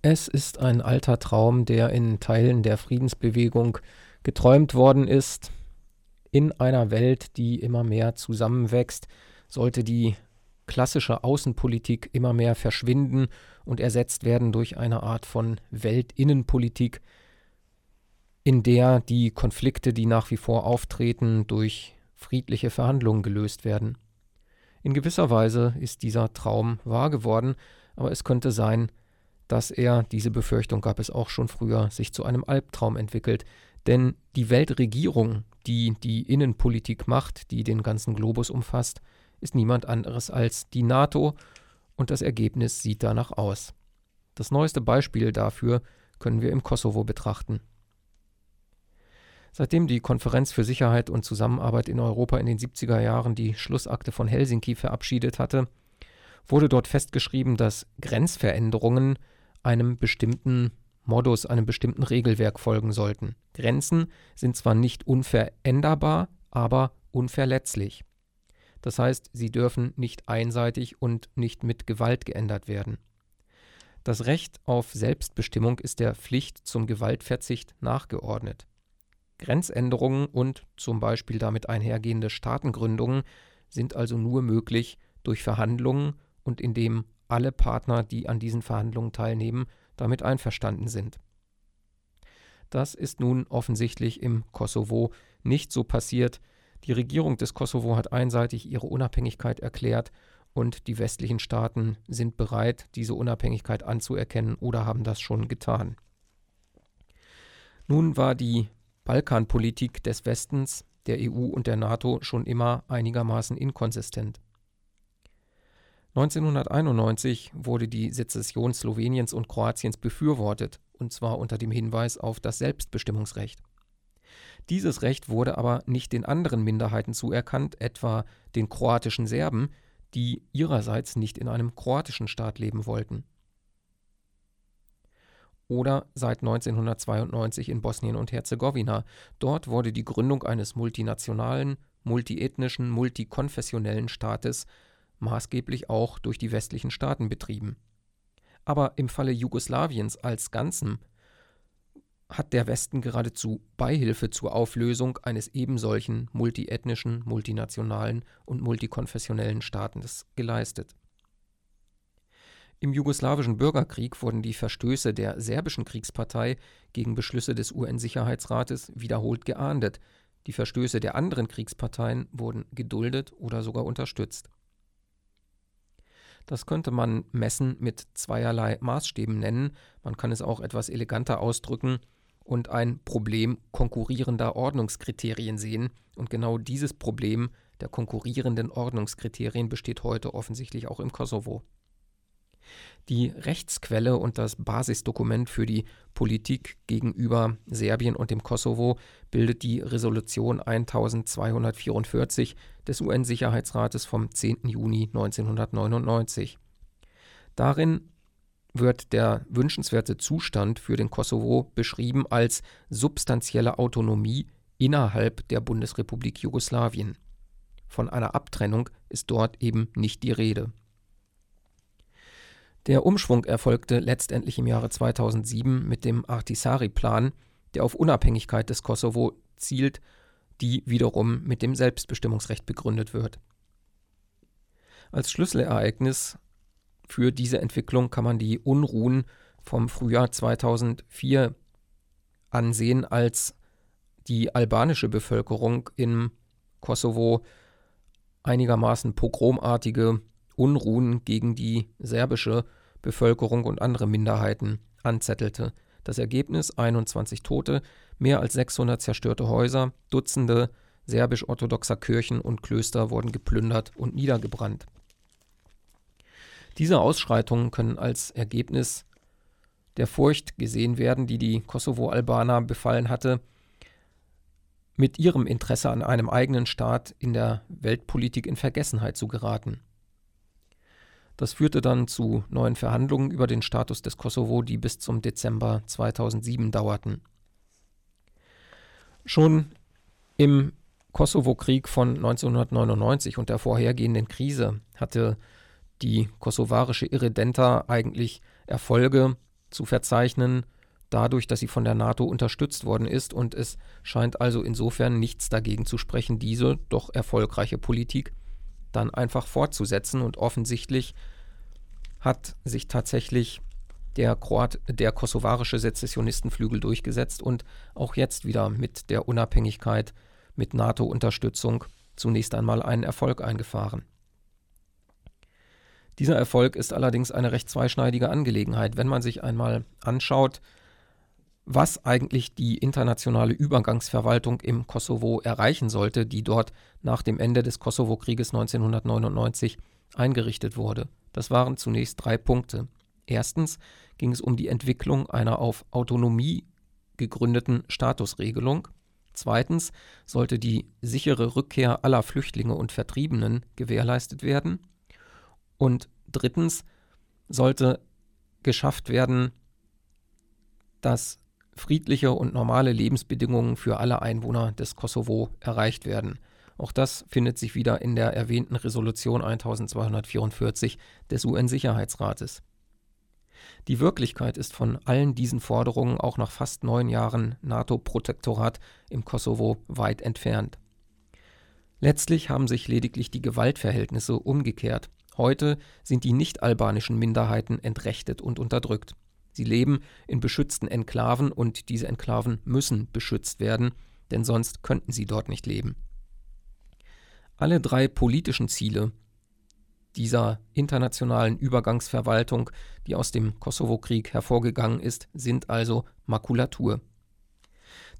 Es ist ein alter Traum, der in Teilen der Friedensbewegung geträumt worden ist. In einer Welt, die immer mehr zusammenwächst, sollte die klassische Außenpolitik immer mehr verschwinden und ersetzt werden durch eine Art von Weltinnenpolitik, in der die Konflikte, die nach wie vor auftreten, durch friedliche Verhandlungen gelöst werden. In gewisser Weise ist dieser Traum wahr geworden, aber es könnte sein, dass er, diese Befürchtung gab es auch schon früher, sich zu einem Albtraum entwickelt. Denn die Weltregierung, die die Innenpolitik macht, die den ganzen Globus umfasst, ist niemand anderes als die NATO und das Ergebnis sieht danach aus. Das neueste Beispiel dafür können wir im Kosovo betrachten. Seitdem die Konferenz für Sicherheit und Zusammenarbeit in Europa in den 70er Jahren die Schlussakte von Helsinki verabschiedet hatte, wurde dort festgeschrieben, dass Grenzveränderungen einem bestimmten Modus, einem bestimmten Regelwerk folgen sollten. Grenzen sind zwar nicht unveränderbar, aber unverletzlich. Das heißt, sie dürfen nicht einseitig und nicht mit Gewalt geändert werden. Das Recht auf Selbstbestimmung ist der Pflicht zum Gewaltverzicht nachgeordnet. Grenzänderungen und zum Beispiel damit einhergehende Staatengründungen sind also nur möglich durch Verhandlungen und indem alle Partner, die an diesen Verhandlungen teilnehmen, damit einverstanden sind. Das ist nun offensichtlich im Kosovo nicht so passiert. Die Regierung des Kosovo hat einseitig ihre Unabhängigkeit erklärt und die westlichen Staaten sind bereit, diese Unabhängigkeit anzuerkennen oder haben das schon getan. Nun war die Balkanpolitik des Westens, der EU und der NATO schon immer einigermaßen inkonsistent. 1991 wurde die Sezession Sloweniens und Kroatiens befürwortet, und zwar unter dem Hinweis auf das Selbstbestimmungsrecht. Dieses Recht wurde aber nicht den anderen Minderheiten zuerkannt, etwa den kroatischen Serben, die ihrerseits nicht in einem kroatischen Staat leben wollten. Oder seit 1992 in Bosnien und Herzegowina. Dort wurde die Gründung eines multinationalen, multiethnischen, multikonfessionellen Staates maßgeblich auch durch die westlichen Staaten betrieben. Aber im Falle Jugoslawiens als Ganzem hat der Westen geradezu Beihilfe zur Auflösung eines ebensolchen multiethnischen, multinationalen und multikonfessionellen Staates geleistet. Im jugoslawischen Bürgerkrieg wurden die Verstöße der serbischen Kriegspartei gegen Beschlüsse des UN-Sicherheitsrates wiederholt geahndet, die Verstöße der anderen Kriegsparteien wurden geduldet oder sogar unterstützt. Das könnte man messen mit zweierlei Maßstäben nennen. Man kann es auch etwas eleganter ausdrücken und ein Problem konkurrierender Ordnungskriterien sehen. Und genau dieses Problem der konkurrierenden Ordnungskriterien besteht heute offensichtlich auch im Kosovo. Die Rechtsquelle und das Basisdokument für die Politik gegenüber Serbien und dem Kosovo bildet die Resolution 1244 des UN-Sicherheitsrates vom 10. Juni 1999. Darin wird der wünschenswerte Zustand für den Kosovo beschrieben als substanzielle Autonomie innerhalb der Bundesrepublik Jugoslawien. Von einer Abtrennung ist dort eben nicht die Rede. Der Umschwung erfolgte letztendlich im Jahre 2007 mit dem Ahtisaari-Plan, der auf Unabhängigkeit des Kosovo zielt, die wiederum mit dem Selbstbestimmungsrecht begründet wird. Als Schlüsselereignis für diese Entwicklung kann man die Unruhen vom Frühjahr 2004 ansehen, als die albanische Bevölkerung im Kosovo einigermaßen pogromartige Unruhen gegen die serbische Bevölkerung und andere Minderheiten anzettelte. Das Ergebnis 21 Tote, mehr als 600 zerstörte Häuser, Dutzende serbisch-orthodoxer Kirchen und Klöster wurden geplündert und niedergebrannt. Diese Ausschreitungen können als Ergebnis der Furcht gesehen werden, die die Kosovo-Albaner befallen hatte, mit ihrem Interesse an einem eigenen Staat in der Weltpolitik in Vergessenheit zu geraten. Das führte dann zu neuen Verhandlungen über den Status des Kosovo, die bis zum Dezember 2007 dauerten. Schon im Kosovo-Krieg von 1999 und der vorhergehenden Krise hatte die kosovarische Irredenta eigentlich Erfolge zu verzeichnen, dadurch, dass sie von der NATO unterstützt worden ist und es scheint also insofern nichts dagegen zu sprechen, diese doch erfolgreiche Politik dann einfach fortzusetzen und offensichtlich hat sich tatsächlich der, Kroat, der kosovarische Sezessionistenflügel durchgesetzt und auch jetzt wieder mit der Unabhängigkeit, mit NATO-Unterstützung zunächst einmal einen Erfolg eingefahren. Dieser Erfolg ist allerdings eine recht zweischneidige Angelegenheit, wenn man sich einmal anschaut, was eigentlich die internationale Übergangsverwaltung im Kosovo erreichen sollte, die dort nach dem Ende des Kosovo-Krieges 1999 eingerichtet wurde. Das waren zunächst drei Punkte. Erstens ging es um die Entwicklung einer auf Autonomie gegründeten Statusregelung. Zweitens sollte die sichere Rückkehr aller Flüchtlinge und Vertriebenen gewährleistet werden. Und drittens sollte geschafft werden, dass friedliche und normale Lebensbedingungen für alle Einwohner des Kosovo erreicht werden. Auch das findet sich wieder in der erwähnten Resolution 1244 des UN-Sicherheitsrates. Die Wirklichkeit ist von allen diesen Forderungen auch nach fast neun Jahren NATO-Protektorat im Kosovo weit entfernt. Letztlich haben sich lediglich die Gewaltverhältnisse umgekehrt. Heute sind die nicht-albanischen Minderheiten entrechtet und unterdrückt. Sie leben in beschützten Enklaven und diese Enklaven müssen beschützt werden, denn sonst könnten sie dort nicht leben. Alle drei politischen Ziele dieser internationalen Übergangsverwaltung, die aus dem Kosovo-Krieg hervorgegangen ist, sind also Makulatur.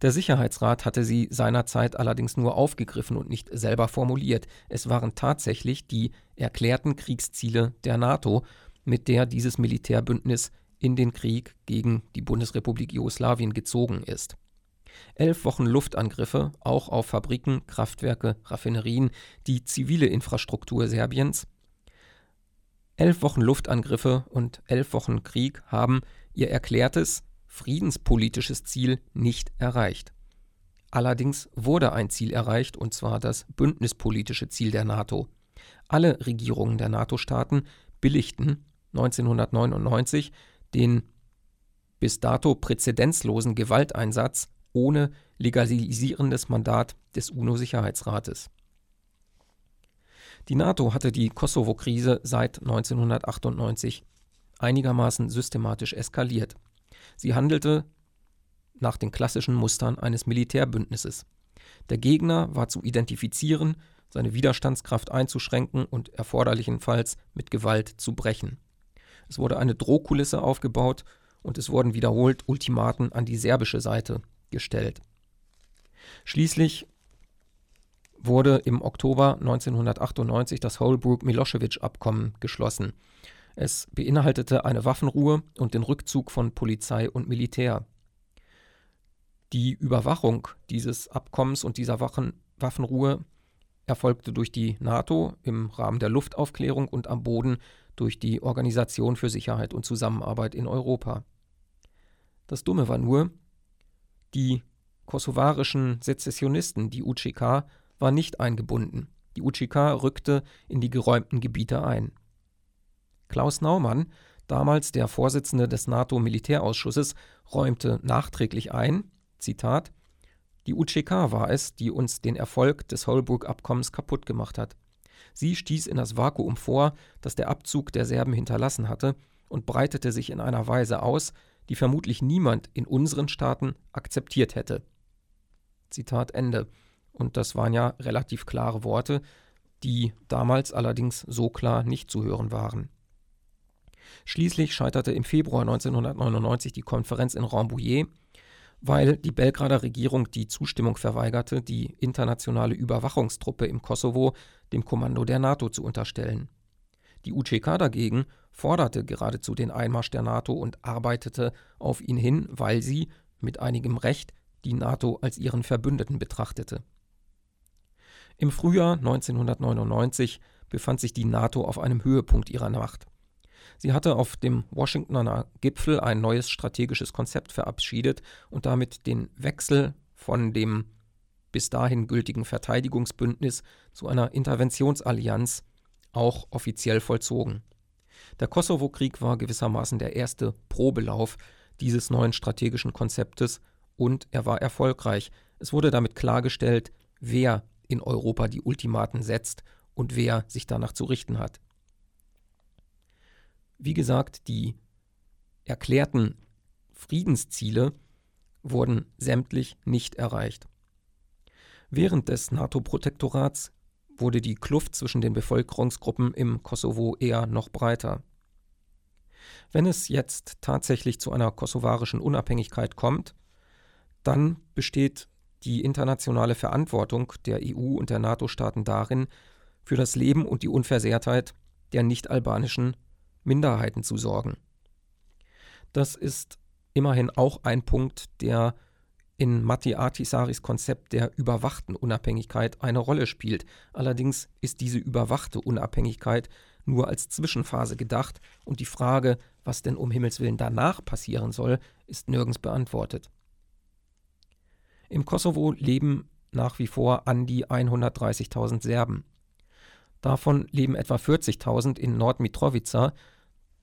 Der Sicherheitsrat hatte sie seinerzeit allerdings nur aufgegriffen und nicht selber formuliert. Es waren tatsächlich die erklärten Kriegsziele der NATO, mit der dieses Militärbündnis in den Krieg gegen die Bundesrepublik Jugoslawien gezogen ist. Elf Wochen Luftangriffe, auch auf Fabriken, Kraftwerke, Raffinerien, die zivile Infrastruktur Serbiens. Elf Wochen Luftangriffe und elf Wochen Krieg haben ihr erklärtes friedenspolitisches Ziel nicht erreicht. Allerdings wurde ein Ziel erreicht, und zwar das bündnispolitische Ziel der NATO. Alle Regierungen der NATO-Staaten billigten 1999 den bis dato präzedenzlosen Gewalteinsatz ohne legalisierendes Mandat des UNO-Sicherheitsrates. Die NATO hatte die Kosovo-Krise seit 1998 einigermaßen systematisch eskaliert. Sie handelte nach den klassischen Mustern eines Militärbündnisses. Der Gegner war zu identifizieren, seine Widerstandskraft einzuschränken und erforderlichenfalls mit Gewalt zu brechen. Es wurde eine Drohkulisse aufgebaut und es wurden wiederholt Ultimaten an die serbische Seite gestellt. Schließlich wurde im Oktober 1998 das Holbrooke-Milosevic-Abkommen geschlossen. Es beinhaltete eine Waffenruhe und den Rückzug von Polizei und Militär. Die Überwachung dieses Abkommens und dieser Waffen Waffenruhe erfolgte durch die NATO im Rahmen der Luftaufklärung und am Boden durch die Organisation für Sicherheit und Zusammenarbeit in Europa. Das Dumme war nur, die kosovarischen Sezessionisten, die UCK, war nicht eingebunden. Die UCK rückte in die geräumten Gebiete ein. Klaus Naumann, damals der Vorsitzende des NATO-Militärausschusses, räumte nachträglich ein, Zitat, die UCK war es, die uns den Erfolg des Holbrooke-Abkommens kaputt gemacht hat. Sie stieß in das Vakuum vor, das der Abzug der Serben hinterlassen hatte, und breitete sich in einer Weise aus, die vermutlich niemand in unseren Staaten akzeptiert hätte. Zitat Ende. Und das waren ja relativ klare Worte, die damals allerdings so klar nicht zu hören waren. Schließlich scheiterte im Februar 1999 die Konferenz in Rambouillet, weil die Belgrader Regierung die Zustimmung verweigerte, die internationale Überwachungstruppe im Kosovo dem Kommando der NATO zu unterstellen. Die UCK dagegen forderte geradezu den Einmarsch der NATO und arbeitete auf ihn hin, weil sie, mit einigem Recht, die NATO als ihren Verbündeten betrachtete. Im Frühjahr 1999 befand sich die NATO auf einem Höhepunkt ihrer Macht. Sie hatte auf dem Washingtoner Gipfel ein neues strategisches Konzept verabschiedet und damit den Wechsel von dem bis dahin gültigen Verteidigungsbündnis zu einer Interventionsallianz auch offiziell vollzogen. Der Kosovo-Krieg war gewissermaßen der erste Probelauf dieses neuen strategischen Konzeptes und er war erfolgreich. Es wurde damit klargestellt, wer in Europa die Ultimaten setzt und wer sich danach zu richten hat. Wie gesagt, die erklärten Friedensziele wurden sämtlich nicht erreicht. Während des NATO-Protektorats wurde die Kluft zwischen den Bevölkerungsgruppen im Kosovo eher noch breiter. Wenn es jetzt tatsächlich zu einer kosovarischen Unabhängigkeit kommt, dann besteht die internationale Verantwortung der EU und der NATO-Staaten darin, für das Leben und die Unversehrtheit der nicht-albanischen Minderheiten zu sorgen. Das ist immerhin auch ein Punkt, der in Matti Ahtisaaris Konzept der überwachten Unabhängigkeit eine Rolle spielt. Allerdings ist diese überwachte Unabhängigkeit nur als Zwischenphase gedacht und die Frage, was denn um Himmels willen danach passieren soll, ist nirgends beantwortet. Im Kosovo leben nach wie vor an die 130.000 Serben. Davon leben etwa 40.000 in Nordmitrovica,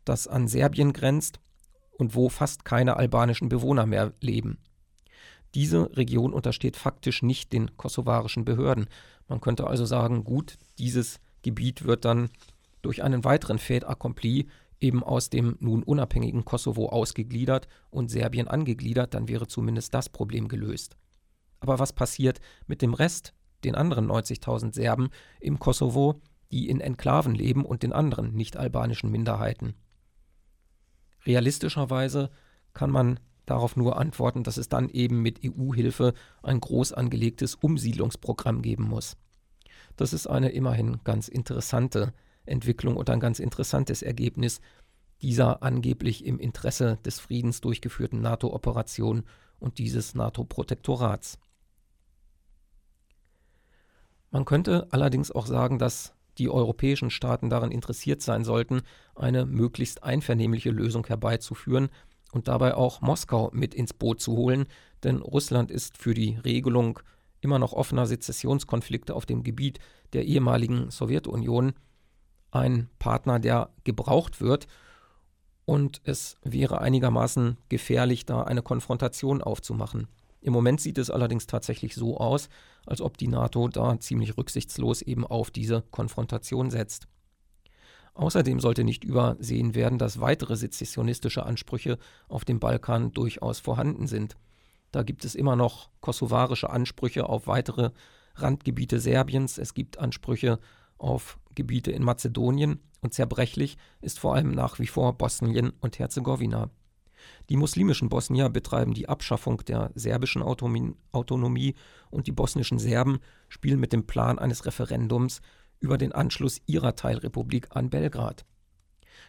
das an Serbien grenzt und wo fast keine albanischen Bewohner mehr leben. Diese Region untersteht faktisch nicht den kosovarischen Behörden. Man könnte also sagen, gut, dieses Gebiet wird dann durch einen weiteren Fait accompli eben aus dem nun unabhängigen Kosovo ausgegliedert und Serbien angegliedert, dann wäre zumindest das Problem gelöst. Aber was passiert mit dem Rest, den anderen 90.000 Serben im Kosovo, die in Enklaven leben und den anderen nicht-albanischen Minderheiten? Realistischerweise kann man darauf nur antworten, dass es dann eben mit EU-Hilfe ein groß angelegtes Umsiedlungsprogramm geben muss. Das ist eine immerhin ganz interessante Entwicklung und ein ganz interessantes Ergebnis dieser angeblich im Interesse des Friedens durchgeführten NATO-Operation und dieses NATO-Protektorats. Man könnte allerdings auch sagen, dass die europäischen Staaten daran interessiert sein sollten, eine möglichst einvernehmliche Lösung herbeizuführen, und dabei auch Moskau mit ins Boot zu holen, denn Russland ist für die Regelung immer noch offener Sezessionskonflikte auf dem Gebiet der ehemaligen Sowjetunion ein Partner, der gebraucht wird. Und es wäre einigermaßen gefährlich, da eine Konfrontation aufzumachen. Im Moment sieht es allerdings tatsächlich so aus, als ob die NATO da ziemlich rücksichtslos eben auf diese Konfrontation setzt. Außerdem sollte nicht übersehen werden, dass weitere sezessionistische Ansprüche auf dem Balkan durchaus vorhanden sind. Da gibt es immer noch kosovarische Ansprüche auf weitere Randgebiete Serbiens, es gibt Ansprüche auf Gebiete in Mazedonien und zerbrechlich ist vor allem nach wie vor Bosnien und Herzegowina. Die muslimischen Bosnier betreiben die Abschaffung der serbischen Autonomie und die bosnischen Serben spielen mit dem Plan eines Referendums über den Anschluss ihrer Teilrepublik an Belgrad.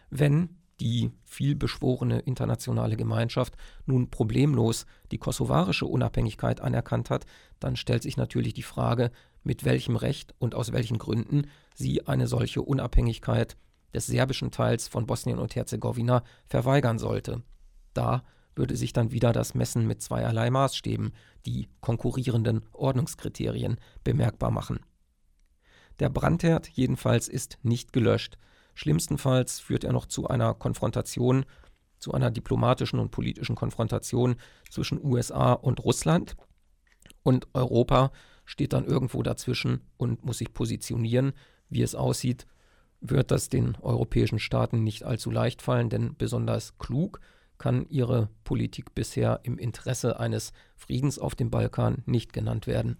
Wenn die vielbeschworene internationale Gemeinschaft nun problemlos die kosovarische Unabhängigkeit anerkannt hat, dann stellt sich natürlich die Frage, mit welchem Recht und aus welchen Gründen sie eine solche Unabhängigkeit des serbischen Teils von Bosnien und Herzegowina verweigern sollte. Da würde sich dann wieder das Messen mit zweierlei Maßstäben, die konkurrierenden Ordnungskriterien, bemerkbar machen. Der Brandherd jedenfalls ist nicht gelöscht. Schlimmstenfalls führt er noch zu einer Konfrontation, zu einer diplomatischen und politischen Konfrontation zwischen USA und Russland. Und Europa steht dann irgendwo dazwischen und muss sich positionieren. Wie es aussieht, wird das den europäischen Staaten nicht allzu leicht fallen, denn besonders klug kann ihre Politik bisher im Interesse eines Friedens auf dem Balkan nicht genannt werden.